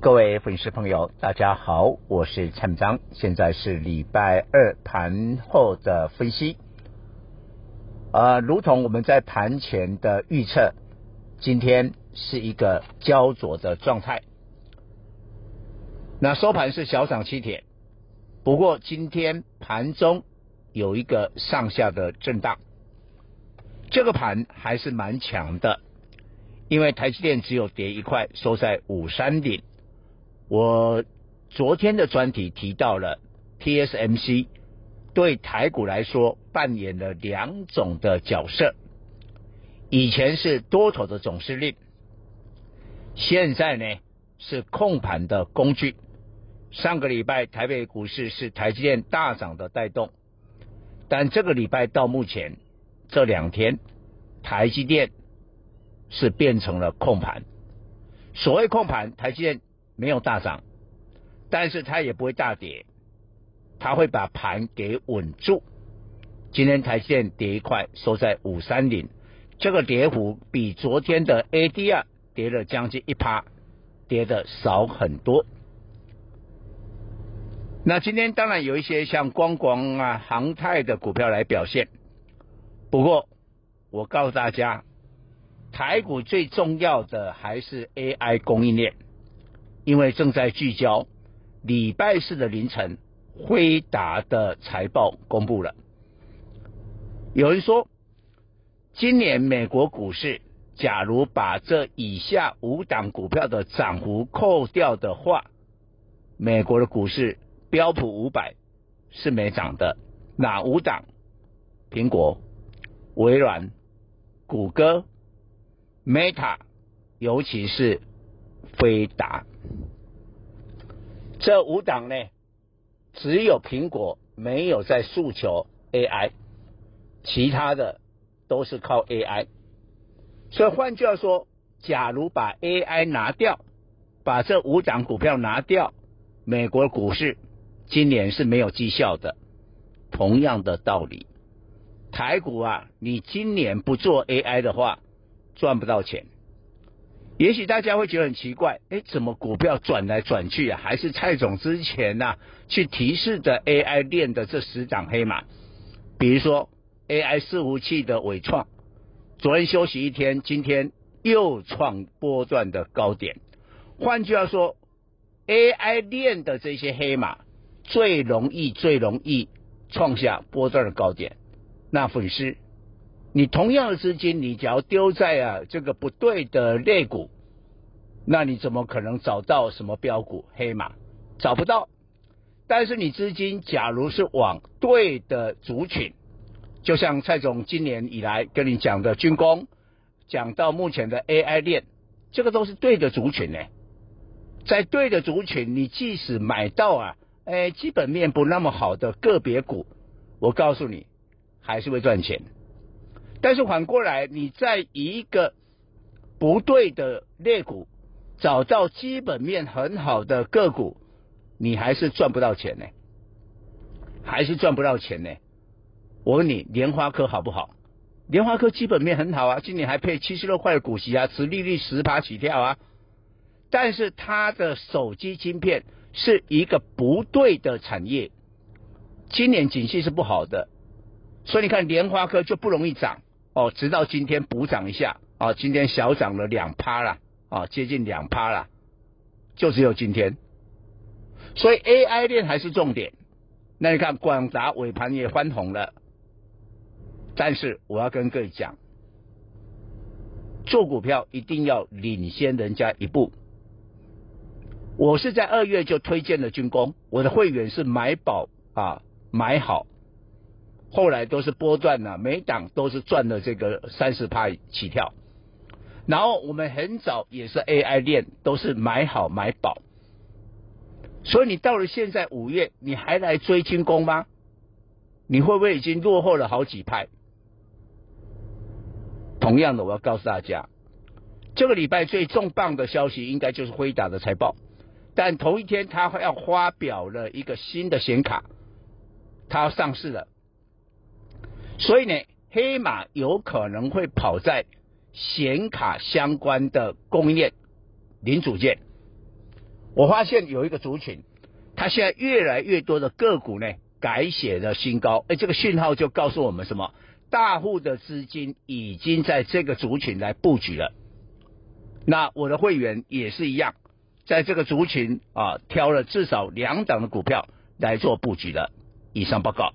各位粉丝朋友，大家好，我是蔡明彰，现在是礼拜二盘后的分析。呃，如同我们在盘前的预测，今天是一个焦灼的状态。那收盘是小涨七点，不过今天盘中有一个上下的震荡，这个盘还是蛮强的，因为台积电只有跌一块，收在五三零。我昨天的专题提到了 TSMC 对台股来说扮演了两种的角色，以前是多头的总司令，现在呢是控盘的工具。上个礼拜台北股市是台积电大涨的带动，但这个礼拜到目前这两天，台积电是变成了控盘。所谓控盘，台积电。没有大涨，但是它也不会大跌，它会把盘给稳住。今天台线跌一块，收在五三零，这个跌幅比昨天的 ADR 跌了将近一趴，跌的少很多。那今天当然有一些像光广啊、航太的股票来表现，不过我告诉大家，台股最重要的还是 AI 供应链。因为正在聚焦，礼拜四的凌晨，辉达的财报公布了。有人说，今年美国股市，假如把这以下五档股票的涨幅扣掉的话，美国的股市标普五百是没涨的。哪五档？苹果、微软、谷歌、Meta，尤其是辉达。这五档呢，只有苹果没有在诉求 AI，其他的都是靠 AI。所以换句话说，假如把 AI 拿掉，把这五档股票拿掉，美国股市今年是没有绩效的。同样的道理，台股啊，你今年不做 AI 的话，赚不到钱。也许大家会觉得很奇怪，哎，怎么股票转来转去啊？还是蔡总之前呐、去提示的 AI 链的这十档黑马，比如说 AI 伺服器的纬创，昨天休息一天，今天又创波段的高点。换句话说，AI 链的这些黑马最容易最容易创下波段的高点。那粉丝。你同样的资金，你只要丢在啊这个不对的类股，那你怎么可能找到什么标股黑马？找不到。但是你资金假如是往对的族群，就像蔡总今年以来跟你讲的军工，讲到目前的 AI 链，这个都是对的族群呢。在对的族群，你即使买到啊，哎，基本面不那么好的个别股，我告诉你，还是会赚钱。但是反过来，你在一个不对的裂股找到基本面很好的个股，你还是赚不到钱呢，还是赚不到钱呢。我问你，联发科好不好？联发科基本面很好啊，今年还配七十六块的股息啊，持利率十趴起跳啊。但是它的手机晶片是一个不对的产业，今年景气是不好的，所以你看联发科就不容易涨。哦，直到今天补涨一下啊，今天小涨了两趴了啊，接近两趴了，就只有今天。所以 AI 链还是重点。那你看广达尾盘也翻红了，但是我要跟各位讲，做股票一定要领先人家一步。我是在二月就推荐了军工，我的会员是买保啊，买好。后来都是波段呢，每档都是赚了这个三十趴起跳。然后我们很早也是 AI 链，都是买好买饱。所以你到了现在五月，你还来追军工吗？你会不会已经落后了好几拍？同样的，我要告诉大家，这个礼拜最重磅的消息应该就是辉达的财报，但同一天他要发表了一个新的显卡，它要上市了，所以呢，黑马有可能会跑在显卡相关的供应链零组件。我发现有一个族群，它现在越来越多的个股呢改写了新高，哎，这个讯号就告诉我们什么？大户的资金已经在这个族群来布局了。那我的会员也是一样，在这个族群啊挑了至少两档的股票来做布局的。以上报告。